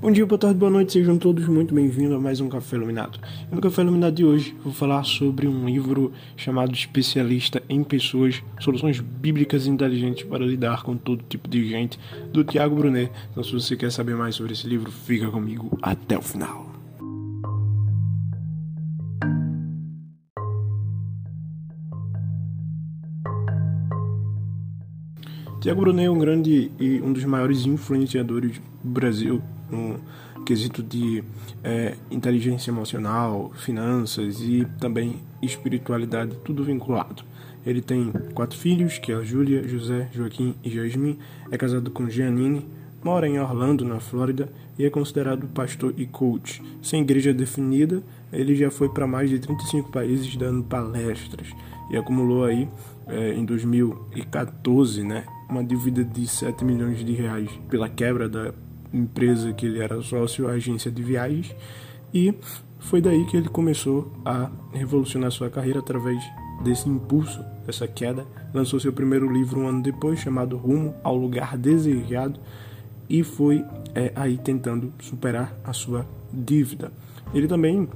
Bom dia, boa tarde, boa noite, sejam todos muito bem-vindos a mais um Café Iluminado. E no Café Iluminado de hoje vou falar sobre um livro chamado Especialista em Pessoas, Soluções Bíblicas Inteligentes para Lidar com Todo Tipo de Gente, do Tiago Brunet. Então se você quer saber mais sobre esse livro, fica comigo até o final. Tiago Brunet é um grande e um dos maiores influenciadores do Brasil no quesito de é, inteligência emocional, finanças e também espiritualidade, tudo vinculado. Ele tem quatro filhos, que é a Júlia, José, Joaquim e Jasmine, é casado com Giannine, mora em Orlando, na Flórida, e é considerado pastor e coach. Sem igreja definida, ele já foi para mais de 35 países dando palestras e acumulou aí é, em 2014, né, uma dívida de 7 milhões de reais pela quebra da empresa que ele era sócio, a agência de viagens, e foi daí que ele começou a revolucionar sua carreira através desse impulso, dessa queda. Lançou seu primeiro livro um ano depois, chamado Rumo ao Lugar Desejado, e foi é, aí tentando superar a sua dívida. Ele também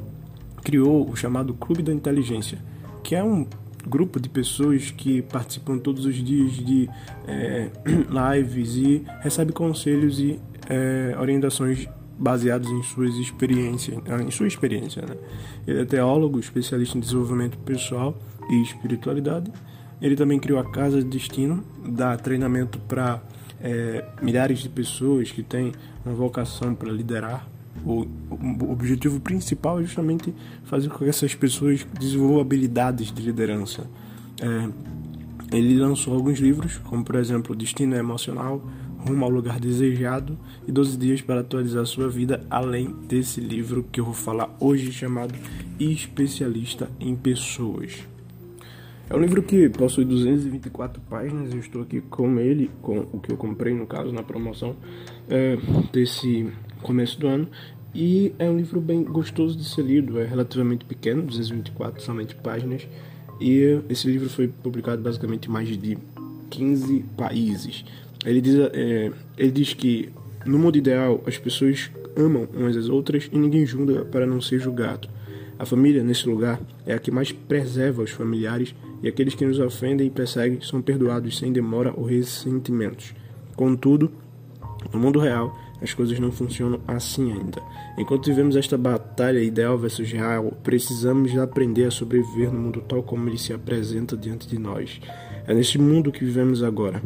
criou o chamado Clube da Inteligência, que é um grupo de pessoas que participam todos os dias de é, lives e recebe conselhos e é, orientações baseadas em suas experiências, em sua experiência. Né? Ele é teólogo, especialista em desenvolvimento pessoal e espiritualidade. Ele também criou a Casa de Destino, dá treinamento para é, milhares de pessoas que têm uma vocação para liderar. O, o, objetivo principal é justamente fazer com que essas pessoas desenvolvam habilidades de liderança. É, ele lançou alguns livros, como por exemplo Destino Emocional, rumo ao lugar desejado e 12 dias para atualizar sua vida, além desse livro que eu vou falar hoje chamado Especialista em Pessoas. É um livro que possui 224 páginas, eu estou aqui com ele, com o que eu comprei no caso na promoção é, desse começo do ano. E é um livro bem gostoso de ser lido, é relativamente pequeno, 224 somente páginas. E esse livro foi publicado basicamente em mais de 15 países. Ele diz, é, ele diz que no mundo ideal as pessoas amam umas às outras e ninguém julga para não ser julgado. A família, nesse lugar, é a que mais preserva os familiares e aqueles que nos ofendem e perseguem são perdoados sem demora ou ressentimentos. Contudo, no mundo real, as coisas não funcionam assim ainda. Enquanto vivemos esta batalha ideal versus real, precisamos aprender a sobreviver no mundo tal como ele se apresenta diante de nós. É neste mundo que vivemos agora.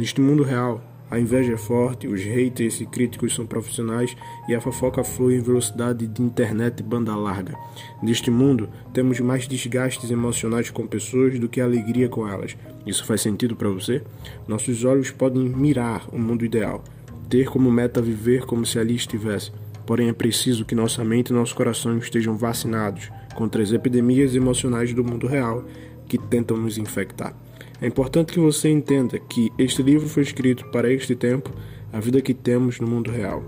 Neste mundo real, a inveja é forte, os haters e críticos são profissionais e a fofoca flui em velocidade de internet e banda larga. Neste mundo, temos mais desgastes emocionais com pessoas do que alegria com elas. Isso faz sentido para você? Nossos olhos podem mirar o mundo ideal, ter como meta viver como se ali estivesse. Porém, é preciso que nossa mente e nosso coração estejam vacinados contra as epidemias emocionais do mundo real que tentam nos infectar. É importante que você entenda que este livro foi escrito para este tempo, a vida que temos no mundo real.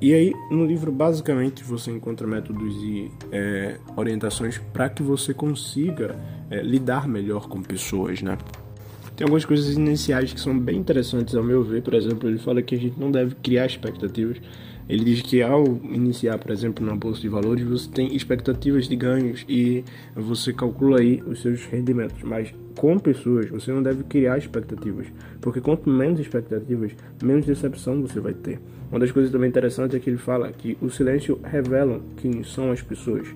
E aí, no livro, basicamente, você encontra métodos e é, orientações para que você consiga é, lidar melhor com pessoas, né? Tem algumas coisas iniciais que são bem interessantes, ao meu ver. Por exemplo, ele fala que a gente não deve criar expectativas. Ele diz que ao iniciar, por exemplo, na bolsa de valores, você tem expectativas de ganhos e você calcula aí os seus rendimentos. Mas com pessoas, você não deve criar expectativas, porque quanto menos expectativas, menos decepção você vai ter. Uma das coisas também interessantes é que ele fala que o silêncio revela quem são as pessoas.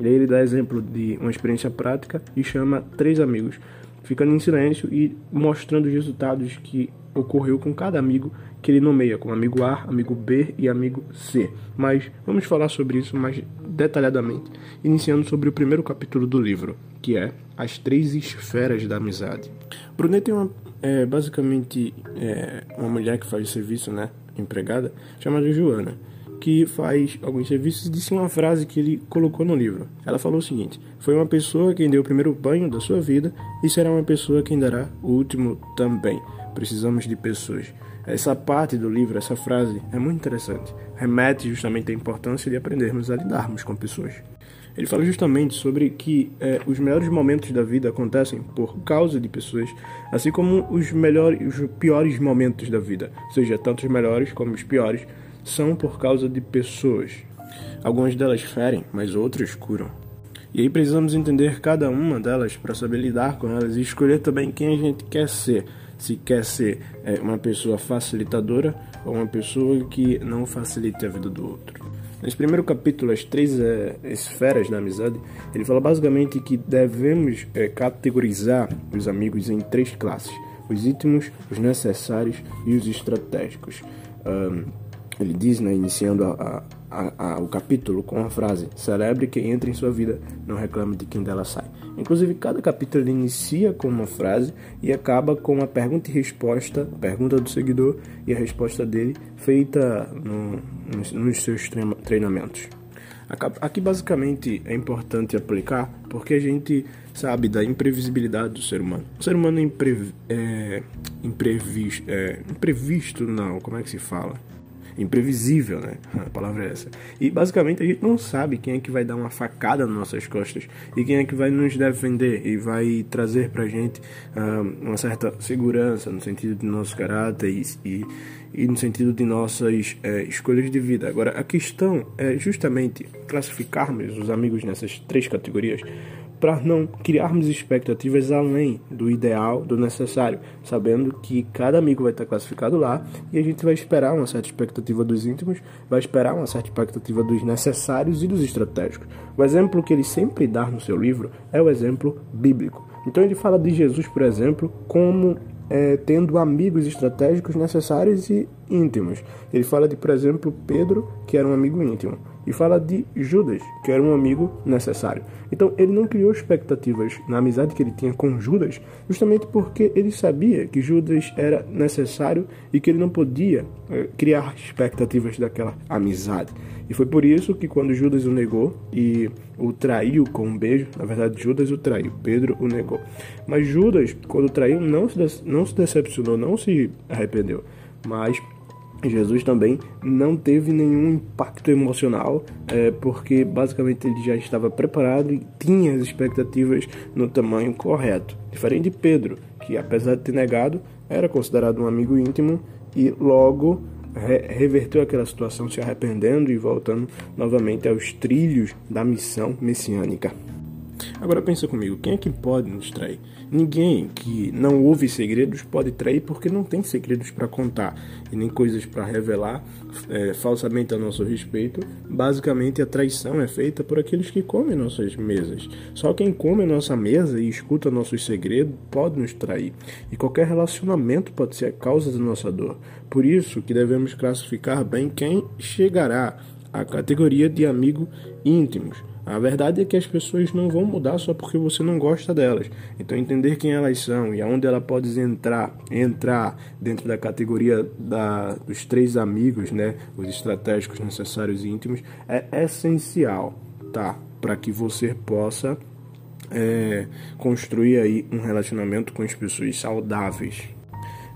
E aí ele dá exemplo de uma experiência prática e chama três amigos, ficando em silêncio e mostrando os resultados que ocorreu com cada amigo que ele nomeia como amigo A, amigo B e amigo C. Mas vamos falar sobre isso mais detalhadamente, iniciando sobre o primeiro capítulo do livro, que é As Três Esferas da Amizade. Brunet tem uma, é, basicamente é, uma mulher que faz serviço, né, empregada, chamada Joana, que faz alguns serviços disse uma frase que ele colocou no livro. Ela falou o seguinte: Foi uma pessoa quem deu o primeiro banho da sua vida e será uma pessoa quem dará o último também. Precisamos de pessoas. Essa parte do livro, essa frase, é muito interessante. Remete justamente à importância de aprendermos a lidarmos com pessoas. Ele fala justamente sobre que é, os melhores momentos da vida acontecem por causa de pessoas, assim como os melhores, os piores momentos da vida, ou seja, tanto os melhores como os piores, são por causa de pessoas. Algumas delas ferem, mas outras curam. E aí precisamos entender cada uma delas para saber lidar com elas e escolher também quem a gente quer ser. Se quer ser é, uma pessoa facilitadora ou uma pessoa que não facilite a vida do outro. Nesse primeiro capítulo, as três é, esferas da amizade, ele fala basicamente que devemos é, categorizar os amigos em três classes: os íntimos, os necessários e os estratégicos. Um, ele diz, né, iniciando a, a, a, o capítulo com a frase: Celebre quem entra em sua vida, não reclame de quem dela sai. Inclusive, cada capítulo inicia com uma frase e acaba com uma pergunta e resposta, pergunta do seguidor e a resposta dele feita no, nos, nos seus treinamentos. Aqui, basicamente, é importante aplicar porque a gente sabe da imprevisibilidade do ser humano. O ser humano é, impre, é imprevisto, é, imprevisto, não, como é que se fala? Imprevisível, né? A palavra é essa. E basicamente a gente não sabe quem é que vai dar uma facada nas nossas costas e quem é que vai nos defender e vai trazer pra gente uh, uma certa segurança no sentido de nosso caráter e, e, e no sentido de nossas é, escolhas de vida. Agora, a questão é justamente classificarmos os amigos nessas três categorias para não criarmos expectativas além do ideal, do necessário, sabendo que cada amigo vai estar classificado lá e a gente vai esperar uma certa expectativa dos íntimos, vai esperar uma certa expectativa dos necessários e dos estratégicos. O exemplo que ele sempre dá no seu livro é o exemplo bíblico. Então ele fala de Jesus, por exemplo, como é, tendo amigos estratégicos necessários e íntimos. Ele fala de, por exemplo, Pedro, que era um amigo íntimo e fala de Judas, que era um amigo necessário. Então ele não criou expectativas na amizade que ele tinha com Judas, justamente porque ele sabia que Judas era necessário e que ele não podia eh, criar expectativas daquela amizade. E foi por isso que quando Judas o negou e o traiu com um beijo, na verdade Judas o traiu, Pedro o negou. Mas Judas, quando traiu, não se, não se decepcionou, não se arrependeu, mas Jesus também não teve nenhum impacto emocional, é, porque basicamente ele já estava preparado e tinha as expectativas no tamanho correto. Diferente de Pedro, que apesar de ter negado, era considerado um amigo íntimo e logo re reverteu aquela situação se arrependendo e voltando novamente aos trilhos da missão messiânica. Agora pensa comigo, quem é que pode nos trair? Ninguém que não ouve segredos pode trair porque não tem segredos para contar e nem coisas para revelar é, falsamente a nosso respeito. Basicamente, a traição é feita por aqueles que comem nossas mesas. Só quem come nossa mesa e escuta nossos segredos pode nos trair. E qualquer relacionamento pode ser a causa da nossa dor. Por isso que devemos classificar bem quem chegará à categoria de amigo íntimos a verdade é que as pessoas não vão mudar só porque você não gosta delas. Então entender quem elas são e aonde ela pode entrar, entrar dentro da categoria da, dos três amigos, né, os estratégicos necessários e íntimos, é essencial, tá, para que você possa é, construir aí um relacionamento com as pessoas saudáveis.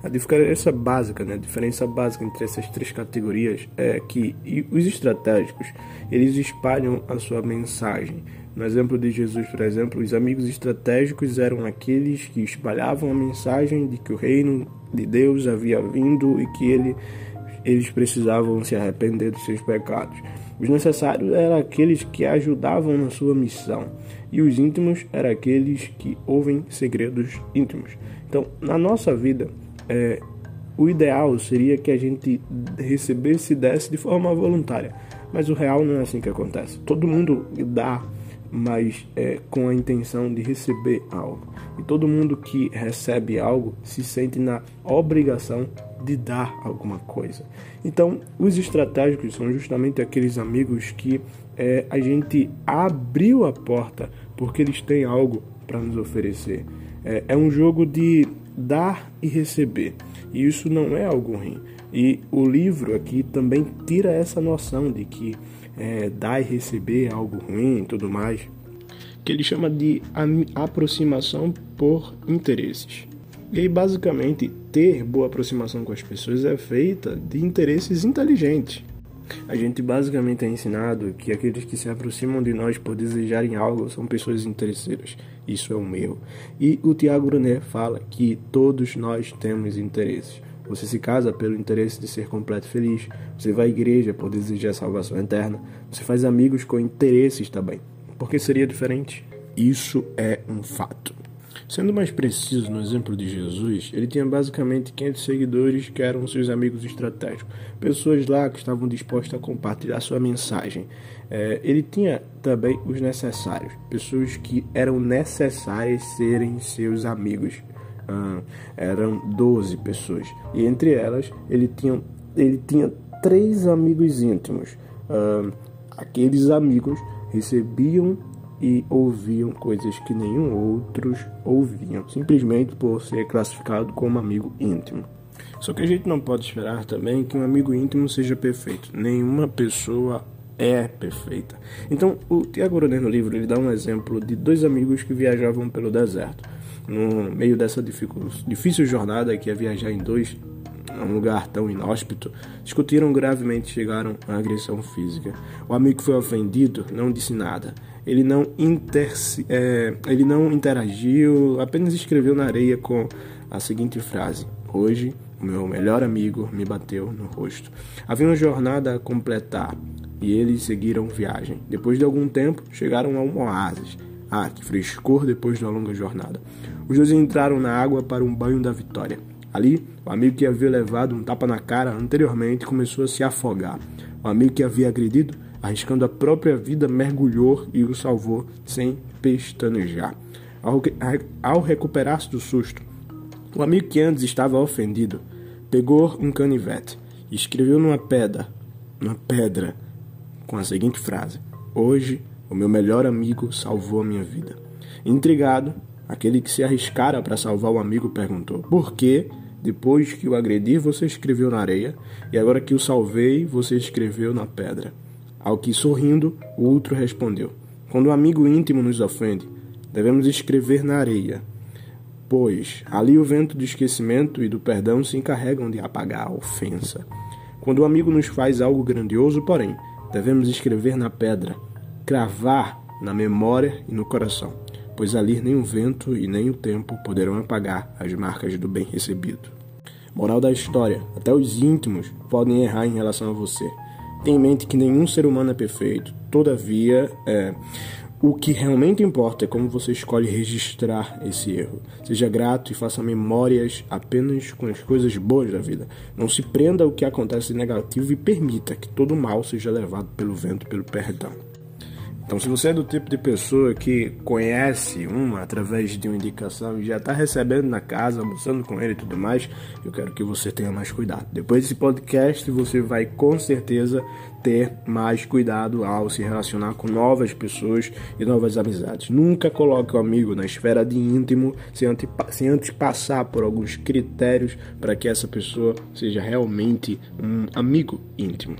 A diferença básica, né? A diferença básica entre essas três categorias é que os estratégicos, eles espalham a sua mensagem. No exemplo de Jesus, por exemplo, os amigos estratégicos eram aqueles que espalhavam a mensagem de que o reino de Deus havia vindo e que ele, eles precisavam se arrepender dos seus pecados. Os necessários eram aqueles que ajudavam na sua missão, e os íntimos eram aqueles que ouvem segredos íntimos. Então, na nossa vida, é, o ideal seria que a gente recebesse e desse de forma voluntária. Mas o real não é assim que acontece. Todo mundo dá, mas é, com a intenção de receber algo. E todo mundo que recebe algo se sente na obrigação de dar alguma coisa. Então, os estratégicos são justamente aqueles amigos que é, a gente abriu a porta porque eles têm algo para nos oferecer. É, é um jogo de dar e receber. E isso não é algo ruim. E o livro aqui também tira essa noção de que é, dar e receber é algo ruim e tudo mais, que ele chama de aproximação por interesses. E aí, basicamente, ter boa aproximação com as pessoas é feita de interesses inteligentes. A gente basicamente é ensinado que aqueles que se aproximam de nós por desejarem algo são pessoas interesseiras. Isso é um erro. E o Tiago Brunet fala que todos nós temos interesses. Você se casa pelo interesse de ser completo e feliz. Você vai à igreja por desejar salvação eterna. Você faz amigos com interesses também. Por que seria diferente? Isso é um fato. Sendo mais preciso no exemplo de Jesus, ele tinha basicamente 500 seguidores que eram seus amigos estratégicos, pessoas lá que estavam dispostas a compartilhar sua mensagem. É, ele tinha também os necessários, pessoas que eram necessárias serem seus amigos. Ah, eram 12 pessoas, e entre elas ele tinha, ele tinha três amigos íntimos. Ah, aqueles amigos recebiam e ouviam coisas que nenhum outros ouviam, simplesmente por ser classificado como amigo íntimo. Só que a gente não pode esperar também que um amigo íntimo seja perfeito. Nenhuma pessoa é perfeita. Então, o Tiago Brunet no livro ele dá um exemplo de dois amigos que viajavam pelo deserto. No meio dessa difícil jornada que é viajar em dois a um lugar tão inóspito, discutiram gravemente e chegaram à agressão física. O amigo foi ofendido, não disse nada. Ele não, interci, é, ele não interagiu, apenas escreveu na areia com a seguinte frase: Hoje, o meu melhor amigo me bateu no rosto. Havia uma jornada a completar e eles seguiram viagem. Depois de algum tempo, chegaram a um oásis. Ah, que frescor depois de uma longa jornada. Os dois entraram na água para um banho da vitória. Ali, o amigo que havia levado um tapa na cara anteriormente começou a se afogar. O amigo que havia agredido arriscando a própria vida, mergulhou e o salvou sem pestanejar. Ao, ao recuperar-se do susto, o amigo que antes estava ofendido pegou um canivete e escreveu numa pedra, numa pedra, com a seguinte frase: Hoje o meu melhor amigo salvou a minha vida. Intrigado, aquele que se arriscara para salvar o amigo perguntou: Por que, depois que o agredi, você escreveu na areia, e agora que o salvei, você escreveu na pedra? Ao que, sorrindo, o outro respondeu: Quando um amigo íntimo nos ofende, devemos escrever na areia, pois ali o vento do esquecimento e do perdão se encarregam de apagar a ofensa. Quando o um amigo nos faz algo grandioso, porém, devemos escrever na pedra, cravar na memória e no coração, pois ali nem o vento e nem o tempo poderão apagar as marcas do bem recebido. Moral da história: até os íntimos podem errar em relação a você. Tenha em mente que nenhum ser humano é perfeito, todavia, é, o que realmente importa é como você escolhe registrar esse erro. Seja grato e faça memórias apenas com as coisas boas da vida. Não se prenda ao que acontece negativo e permita que todo mal seja levado pelo vento pelo perdão. Então, se você é do tipo de pessoa que conhece uma através de uma indicação e já está recebendo na casa, almoçando com ele e tudo mais, eu quero que você tenha mais cuidado. Depois desse podcast, você vai com certeza ter mais cuidado ao se relacionar com novas pessoas e novas amizades. Nunca coloque o amigo na esfera de íntimo sem antes, sem antes passar por alguns critérios para que essa pessoa seja realmente um amigo íntimo.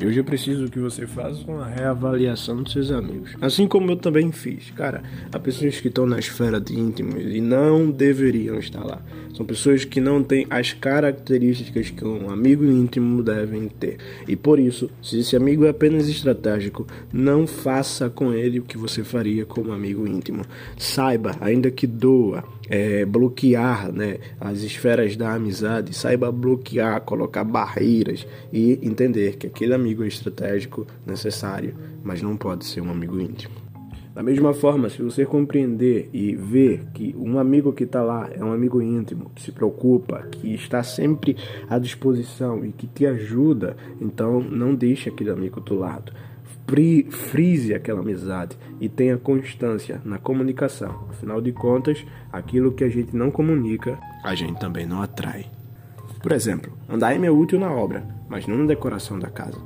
Hoje eu preciso que você faça uma reavaliação dos seus amigos. Assim como eu também fiz. Cara, há pessoas que estão na esfera de íntimos e não deveriam estar lá. São pessoas que não têm as características que um amigo íntimo devem ter. E por isso, se esse amigo é apenas estratégico, não faça com ele o que você faria com um amigo íntimo. Saiba, ainda que doa, é, bloquear né, as esferas da amizade, saiba bloquear, colocar barreiras e entender que aquele amigo é estratégico, necessário, mas não pode ser um amigo íntimo. Da mesma forma, se você compreender e ver que um amigo que está lá é um amigo íntimo, que se preocupa, que está sempre à disposição e que te ajuda, então não deixe aquele amigo do lado frise aquela amizade e tenha constância na comunicação. Afinal de contas, aquilo que a gente não comunica, a gente também não atrai. Por exemplo, andaime é útil na obra, mas não na decoração da casa.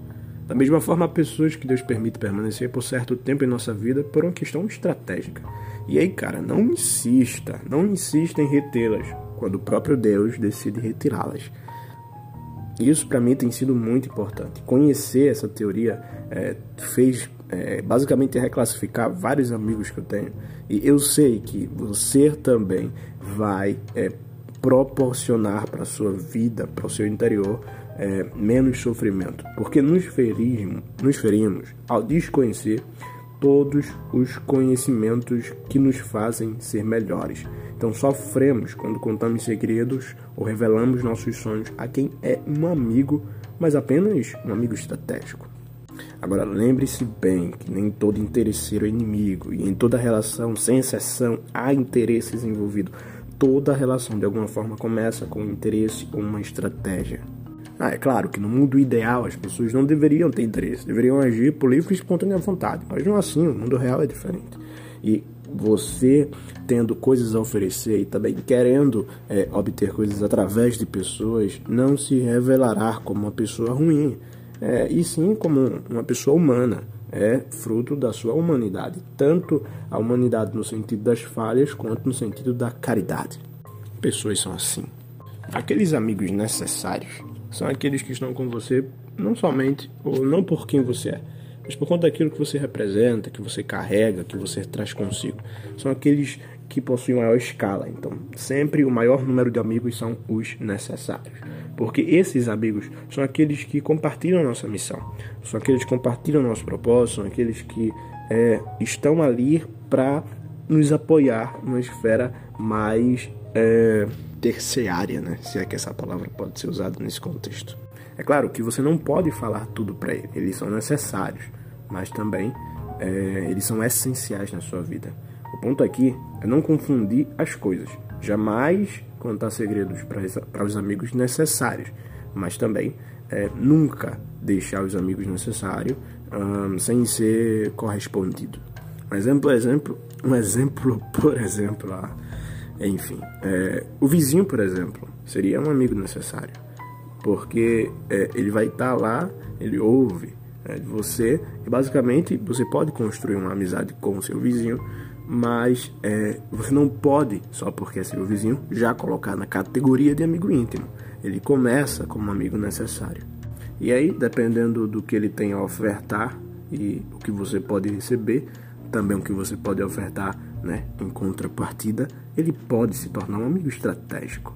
Da mesma forma, há pessoas que Deus permite permanecer por certo tempo em nossa vida por uma questão estratégica. E aí, cara, não insista, não insista em retê-las quando o próprio Deus decide retirá-las. Isso para mim tem sido muito importante. Conhecer essa teoria é, fez é, basicamente reclassificar vários amigos que eu tenho. E eu sei que você também vai é, proporcionar para sua vida, para o seu interior, é, menos sofrimento. Porque nos ferimos, nos ferimos ao desconhecer todos os conhecimentos que nos fazem ser melhores. Então sofremos quando contamos segredos ou revelamos nossos sonhos a quem é um amigo, mas apenas um amigo estratégico. Agora lembre-se bem que nem todo interesseiro é inimigo e em toda relação, sem exceção, há interesses envolvidos. Toda relação de alguma forma começa com um interesse ou uma estratégia. Ah, é claro que no mundo ideal as pessoas não deveriam ter interesse, deveriam agir por livre e espontânea vontade, mas não assim, o mundo real é diferente. E você tendo coisas a oferecer e também querendo é, obter coisas através de pessoas, não se revelará como uma pessoa ruim, é, e sim como uma pessoa humana. É fruto da sua humanidade, tanto a humanidade no sentido das falhas quanto no sentido da caridade. Pessoas são assim. Aqueles amigos necessários são aqueles que estão com você não somente ou não por quem você é, mas por conta daquilo que você representa, que você carrega, que você traz consigo. São aqueles que possuem maior escala. Então, sempre o maior número de amigos são os necessários. Porque esses amigos são aqueles que compartilham nossa missão, são aqueles que compartilham nosso propósito, são aqueles que é, estão ali para nos apoiar numa esfera mais é, terciária, né? Se é que essa palavra pode ser usada nesse contexto. É claro que você não pode falar tudo para ele, eles são necessários, mas também é, eles são essenciais na sua vida. O ponto aqui é não confundir as coisas. Jamais contar segredos para os amigos necessários, mas também é, nunca deixar os amigos necessários sem ser correspondido. Um exemplo, exemplo, um exemplo, por exemplo, ah, enfim, é, o vizinho, por exemplo, seria um amigo necessário, porque é, ele vai estar tá lá, ele ouve é, de você e basicamente você pode construir uma amizade com o seu vizinho, mas é, você não pode, só porque é seu vizinho, já colocar na categoria de amigo íntimo. Ele começa como amigo necessário. E aí, dependendo do que ele tem a ofertar e o que você pode receber, também o que você pode ofertar né, em contrapartida, ele pode se tornar um amigo estratégico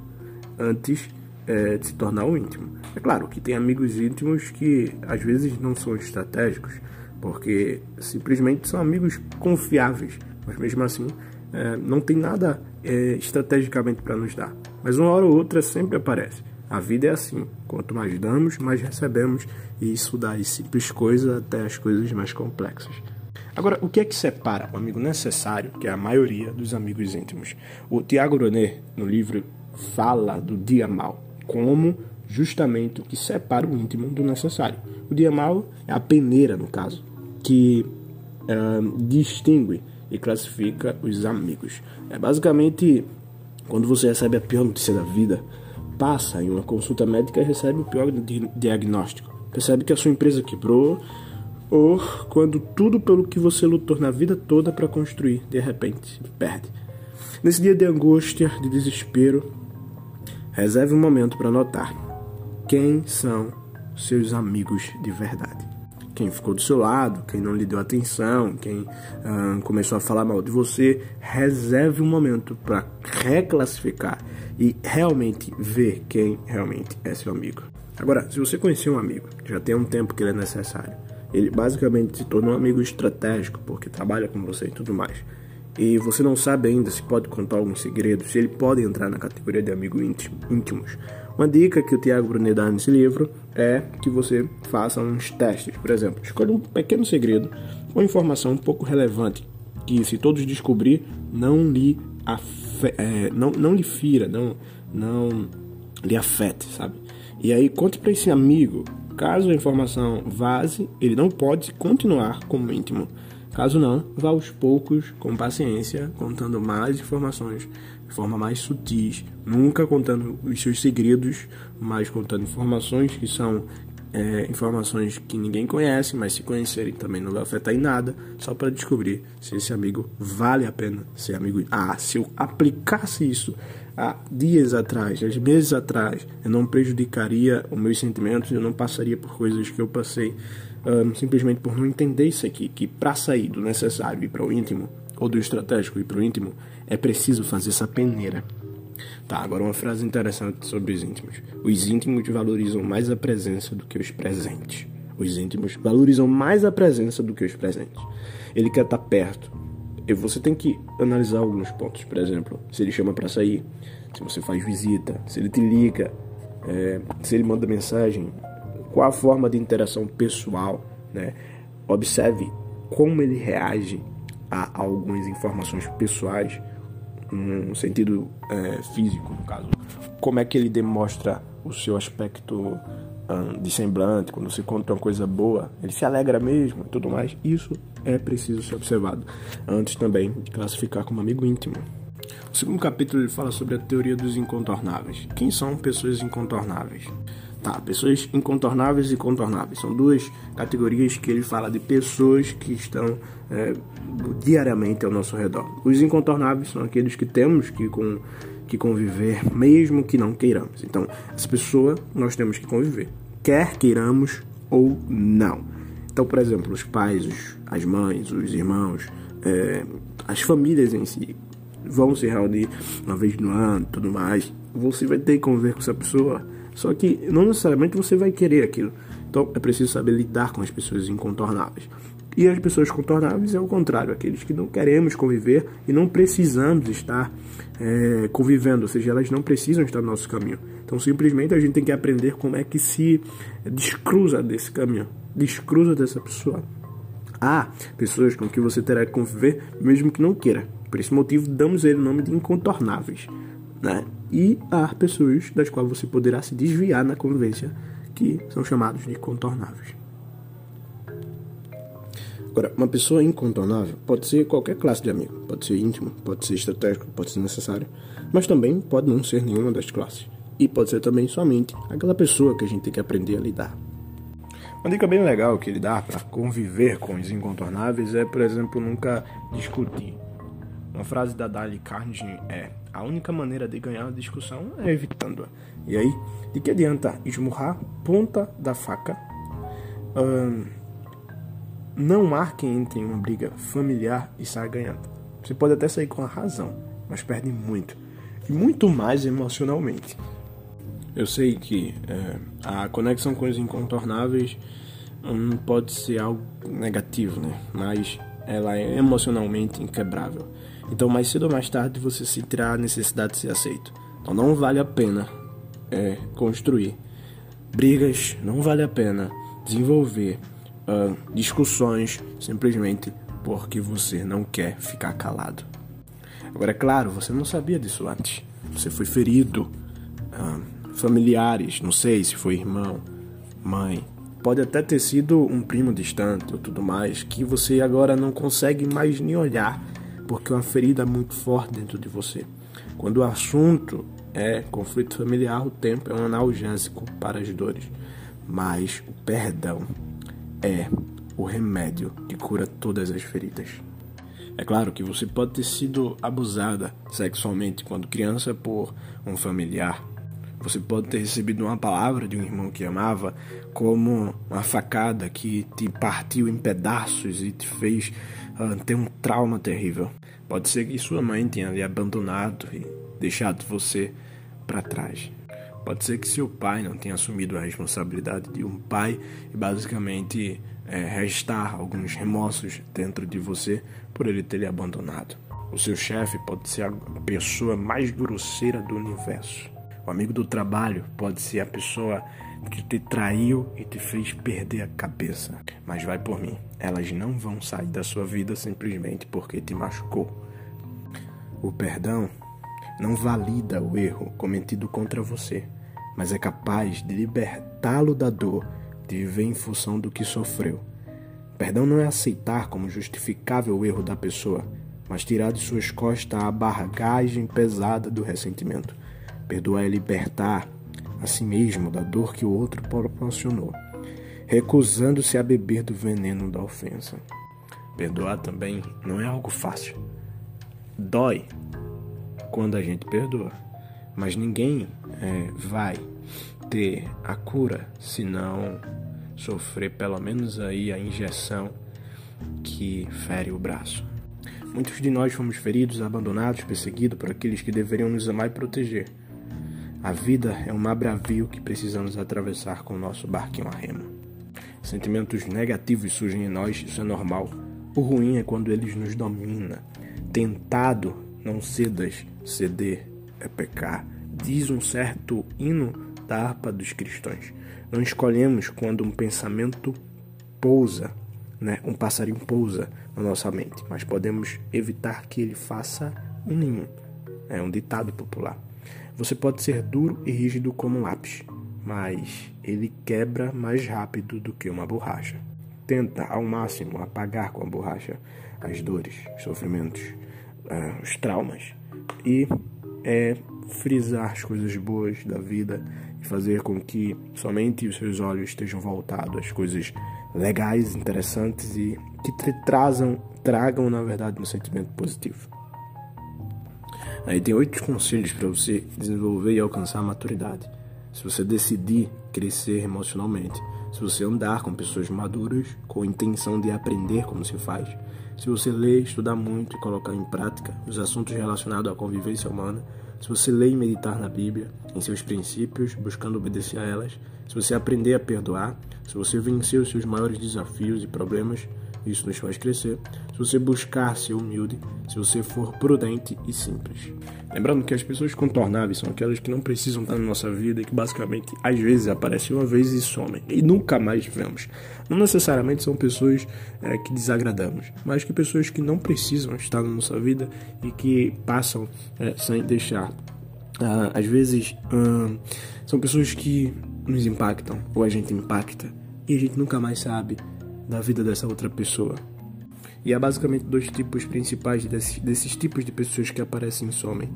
antes é, de se tornar um íntimo. É claro que tem amigos íntimos que às vezes não são estratégicos, porque simplesmente são amigos confiáveis, mas mesmo assim é, não tem nada é, estrategicamente para nos dar. Mas uma hora ou outra sempre aparece. A vida é assim: quanto mais damos, mais recebemos, e isso dá simples coisas até as coisas mais complexas. Agora, o que é que separa o amigo necessário, que é a maioria dos amigos íntimos? O Tiago Ronet, no livro, fala do dia mal, como justamente o que separa o íntimo do necessário. O dia mal é a peneira, no caso, que uh, distingue e classifica os amigos. É basicamente quando você recebe a pior notícia da vida, passa em uma consulta médica e recebe o pior diagnóstico. Percebe que a sua empresa quebrou, ou quando tudo pelo que você lutou na vida toda para construir, de repente, perde. Nesse dia de angústia, de desespero, reserve um momento para notar quem são seus amigos de verdade. Quem ficou do seu lado, quem não lhe deu atenção, quem ah, começou a falar mal de você, reserve um momento para reclassificar e realmente ver quem realmente é seu amigo. Agora, se você conhecer um amigo, já tem um tempo que ele é necessário, ele basicamente se tornou um amigo estratégico, porque trabalha com você e tudo mais. E você não sabe ainda se pode contar alguns segredos, se ele pode entrar na categoria de amigo íntimo, íntimos. Uma dica que o Tiago Brunet dá nesse livro é que você faça uns testes. Por exemplo, escolha um pequeno segredo, uma informação um pouco relevante, que se todos descobrir, não lhe, afe é, não, não lhe fira, não, não lhe afete, sabe? E aí conte para esse amigo Caso a informação vaze, ele não pode continuar como íntimo. Caso não, vá aos poucos, com paciência, contando mais informações de forma mais sutis, nunca contando os seus segredos, mas contando informações que são é, informações que ninguém conhece, mas se conhecerem também não vai afetar em nada, só para descobrir se esse amigo vale a pena ser amigo. Ah, se eu aplicasse isso há dias atrás, há meses atrás, eu não prejudicaria os meus sentimentos, eu não passaria por coisas que eu passei um, simplesmente por não entender isso aqui, que para sair do necessário e para o íntimo, ou do estratégico e para o íntimo, é preciso fazer essa peneira. Tá, agora uma frase interessante sobre os íntimos. Os íntimos valorizam mais a presença do que os presentes. Os íntimos valorizam mais a presença do que os presentes. Ele quer estar perto. Você tem que analisar alguns pontos. Por exemplo, se ele chama para sair, se você faz visita, se ele te liga, é, se ele manda mensagem, qual a forma de interação pessoal, né? Observe como ele reage a algumas informações pessoais, no sentido é, físico, no caso. Como é que ele demonstra o seu aspecto um, de semblante, quando você conta uma coisa boa, ele se alegra mesmo e tudo mais. Isso é preciso ser observado antes também de classificar como amigo íntimo. O segundo capítulo ele fala sobre a teoria dos incontornáveis. Quem são pessoas incontornáveis? Tá, pessoas incontornáveis e contornáveis. São duas categorias que ele fala de pessoas que estão é, diariamente ao nosso redor. Os incontornáveis são aqueles que temos que, com, que conviver, mesmo que não queiramos. Então, essa pessoa nós temos que conviver, quer queiramos ou não. Então, por exemplo, os pais, as mães, os irmãos, é, as famílias em si vão se reunir uma vez no ano tudo mais. Você vai ter que conviver com essa pessoa só que não necessariamente você vai querer aquilo. Então é preciso saber lidar com as pessoas incontornáveis. E as pessoas contornáveis é o contrário, aqueles que não queremos conviver e não precisamos estar é, convivendo, ou seja, elas não precisam estar no nosso caminho. Então simplesmente a gente tem que aprender como é que se descruza desse caminho, descruza dessa pessoa. Há pessoas com que você terá que conviver mesmo que não queira. Por esse motivo damos ele o nome de incontornáveis. Né? E há pessoas das quais você poderá se desviar na convivência, que são chamados de contornáveis. Agora, uma pessoa incontornável pode ser qualquer classe de amigo, pode ser íntimo, pode ser estratégico, pode ser necessário, mas também pode não ser nenhuma das classes. E pode ser também somente aquela pessoa que a gente tem que aprender a lidar. Uma dica bem legal que ele dá para conviver com os incontornáveis é, por exemplo, nunca discutir. Uma frase da Dali Carnegie é: A única maneira de ganhar a discussão é evitando-a. E aí, de que adianta esmurrar ponta da faca? Hum, não há quem entre em uma briga familiar e saia ganhando. Você pode até sair com a razão, mas perde muito. E muito mais emocionalmente. Eu sei que é, a conexão com os incontornáveis hum, pode ser algo negativo, né? Mas ela é emocionalmente inquebrável. Então, mais cedo ou mais tarde, você sentirá a necessidade de ser aceito. Então, não vale a pena é, construir brigas, não vale a pena desenvolver uh, discussões simplesmente porque você não quer ficar calado. Agora, é claro, você não sabia disso antes. Você foi ferido, uh, familiares, não sei se foi irmão, mãe, pode até ter sido um primo distante ou tudo mais, que você agora não consegue mais nem olhar porque uma ferida é muito forte dentro de você. Quando o assunto é conflito familiar, o tempo é um analgésico para as dores, mas o perdão é o remédio que cura todas as feridas. É claro que você pode ter sido abusada sexualmente quando criança por um familiar. Você pode ter recebido uma palavra de um irmão que amava como uma facada que te partiu em pedaços e te fez uh, ter um trauma terrível. Pode ser que sua mãe tenha lhe abandonado e deixado você para trás. Pode ser que seu pai não tenha assumido a responsabilidade de um pai e basicamente é, restar alguns remorsos dentro de você por ele ter lhe abandonado. O seu chefe pode ser a pessoa mais grosseira do universo. O amigo do trabalho pode ser a pessoa que te traiu e te fez perder a cabeça. Mas vai por mim, elas não vão sair da sua vida simplesmente porque te machucou. O perdão não valida o erro cometido contra você, mas é capaz de libertá-lo da dor de viver em função do que sofreu. Perdão não é aceitar como justificável o erro da pessoa, mas tirar de suas costas a barragagem pesada do ressentimento. Perdoar é libertar a si mesmo da dor que o outro proporcionou, recusando-se a beber do veneno da ofensa. Perdoar também não é algo fácil. Dói quando a gente perdoa, mas ninguém é, vai ter a cura se não sofrer pelo menos aí a injeção que fere o braço. Muitos de nós fomos feridos, abandonados, perseguidos por aqueles que deveriam nos amar e proteger. A vida é um mar bravio que precisamos atravessar com o nosso barquinho a remo. sentimentos negativos surgem em nós, isso é normal. O ruim é quando eles nos domina. Tentado, não cedas, ceder é pecar. Diz um certo hino da harpa dos cristãos. Não escolhemos quando um pensamento pousa, né? um passarinho pousa na nossa mente, mas podemos evitar que ele faça um ninho. É um ditado popular. Você pode ser duro e rígido como um lápis, mas ele quebra mais rápido do que uma borracha. Tenta ao máximo apagar com a borracha as dores, os sofrimentos, uh, os traumas e é frisar as coisas boas da vida e fazer com que somente os seus olhos estejam voltados às coisas legais, interessantes e que te trazam, tragam na verdade um sentimento positivo. Aí tem oito conselhos para você desenvolver e alcançar a maturidade. Se você decidir crescer emocionalmente, se você andar com pessoas maduras com a intenção de aprender como se faz, se você ler, estudar muito e colocar em prática os assuntos relacionados à convivência humana, se você ler e meditar na Bíblia, em seus princípios, buscando obedecer a elas, se você aprender a perdoar, se você vencer os seus maiores desafios e problemas, isso nos faz crescer. Se você buscar ser humilde, se você for prudente e simples. Lembrando que as pessoas contornáveis são aquelas que não precisam estar na nossa vida e que basicamente às vezes aparecem uma vez e somem e nunca mais vemos. Não necessariamente são pessoas é, que desagradamos, mas que pessoas que não precisam estar na nossa vida e que passam é, sem deixar. Ah, às vezes hum, são pessoas que nos impactam ou a gente impacta e a gente nunca mais sabe da vida dessa outra pessoa. E há basicamente dois tipos principais desses, desses tipos de pessoas que aparecem e somem.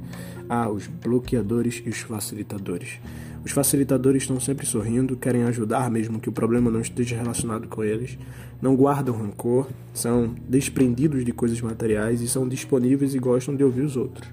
Há os bloqueadores e os facilitadores. Os facilitadores estão sempre sorrindo, querem ajudar mesmo que o problema não esteja relacionado com eles, não guardam rancor, são desprendidos de coisas materiais e são disponíveis e gostam de ouvir os outros.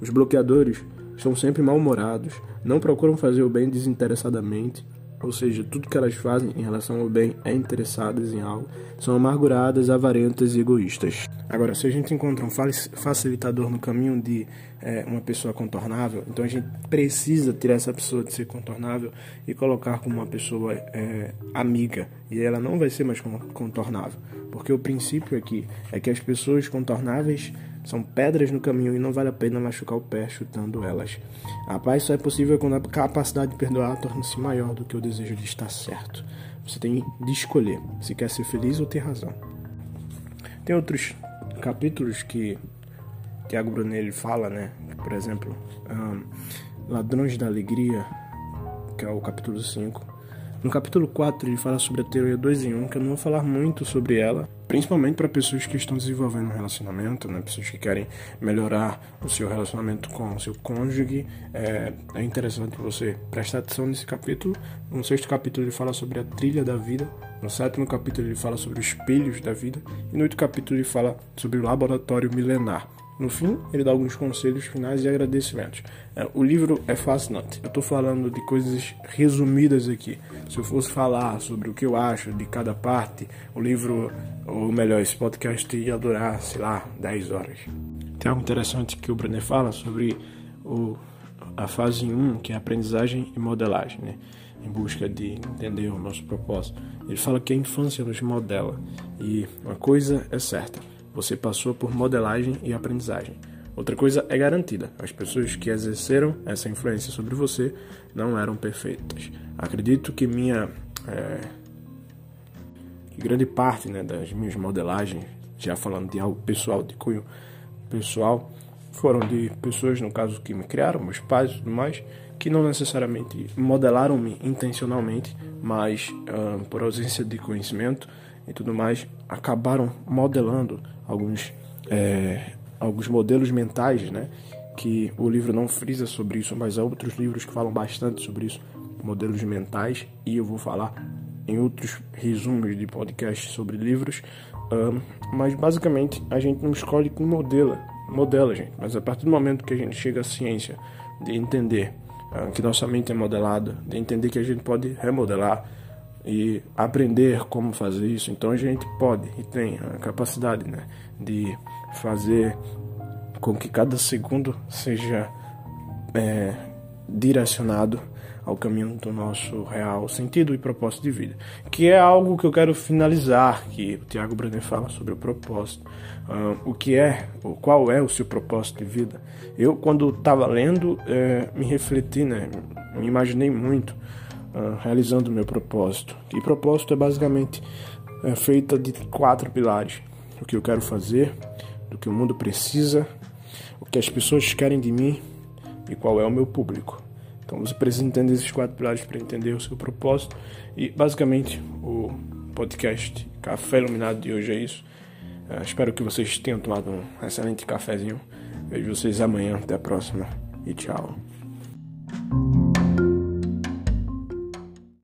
Os bloqueadores estão sempre mal-humorados, não procuram fazer o bem desinteressadamente, ou seja, tudo que elas fazem em relação ao bem é interessadas em algo, são amarguradas, avarentas e egoístas. Agora, se a gente encontra um facilitador no caminho de é, uma pessoa contornável, então a gente precisa tirar essa pessoa de ser contornável e colocar como uma pessoa é, amiga, e ela não vai ser mais contornável, porque o princípio aqui é que as pessoas contornáveis são pedras no caminho e não vale a pena machucar o pé chutando elas. A paz só é possível quando a capacidade de perdoar torna-se maior do que o desejo de estar certo. Você tem de escolher se quer ser feliz ou ter razão. Tem outros capítulos que Tiago Brunelli fala, né? Por exemplo, um, Ladrões da Alegria, que é o capítulo 5 no capítulo 4 ele fala sobre a teoria 2 em 1, que eu não vou falar muito sobre ela, principalmente para pessoas que estão desenvolvendo um relacionamento, né? pessoas que querem melhorar o seu relacionamento com o seu cônjuge. É, é interessante você prestar atenção nesse capítulo. No sexto capítulo ele fala sobre a trilha da vida, no sétimo capítulo ele fala sobre os espelhos da vida, e no oitavo capítulo ele fala sobre o laboratório milenar. No fim, ele dá alguns conselhos finais e agradecimentos. É, o livro é fascinante. Eu estou falando de coisas resumidas aqui. Se eu fosse falar sobre o que eu acho de cada parte, o livro, ou melhor, esse podcast ia durar, sei lá, 10 horas. Tem algo interessante que o Brenner fala sobre o, a fase 1, que é aprendizagem e modelagem, né? em busca de entender o nosso propósito. Ele fala que a infância nos modela. E uma coisa é certa você passou por modelagem e aprendizagem. Outra coisa é garantida: as pessoas que exerceram essa influência sobre você não eram perfeitas. Acredito que minha. É, que grande parte né, das minhas modelagens, já falando de algo pessoal, de cunho pessoal, foram de pessoas, no caso, que me criaram, meus pais e tudo mais, que não necessariamente modelaram-me intencionalmente, mas uh, por ausência de conhecimento e tudo mais, acabaram modelando alguns, é, alguns modelos mentais, né? Que o livro não frisa sobre isso, mas há outros livros que falam bastante sobre isso, modelos mentais, e eu vou falar em outros resumos de podcast sobre livros. Um, mas basicamente a gente não escolhe quem modela, modela, gente. Mas a partir do momento que a gente chega à ciência de entender uh, que nossa mente é modelada, de entender que a gente pode remodelar, e aprender como fazer isso. Então a gente pode e tem a capacidade né, de fazer com que cada segundo seja é, direcionado ao caminho do nosso real sentido e propósito de vida, que é algo que eu quero finalizar, que o Tiago Brenner fala sobre o propósito, uh, o que é, qual é o seu propósito de vida. Eu, quando estava lendo, é, me refleti, né, me imaginei muito uh, realizando o meu propósito. E propósito é basicamente é, feita de quatro pilares: o que eu quero fazer, do que o mundo precisa, o que as pessoas querem de mim e qual é o meu público. Então você precisa entender esses quatro pilares para entender o seu propósito. E basicamente o podcast Café Iluminado de hoje é isso. Uh, espero que vocês tenham tomado um excelente cafezinho. Vejo vocês amanhã. Até a próxima e tchau.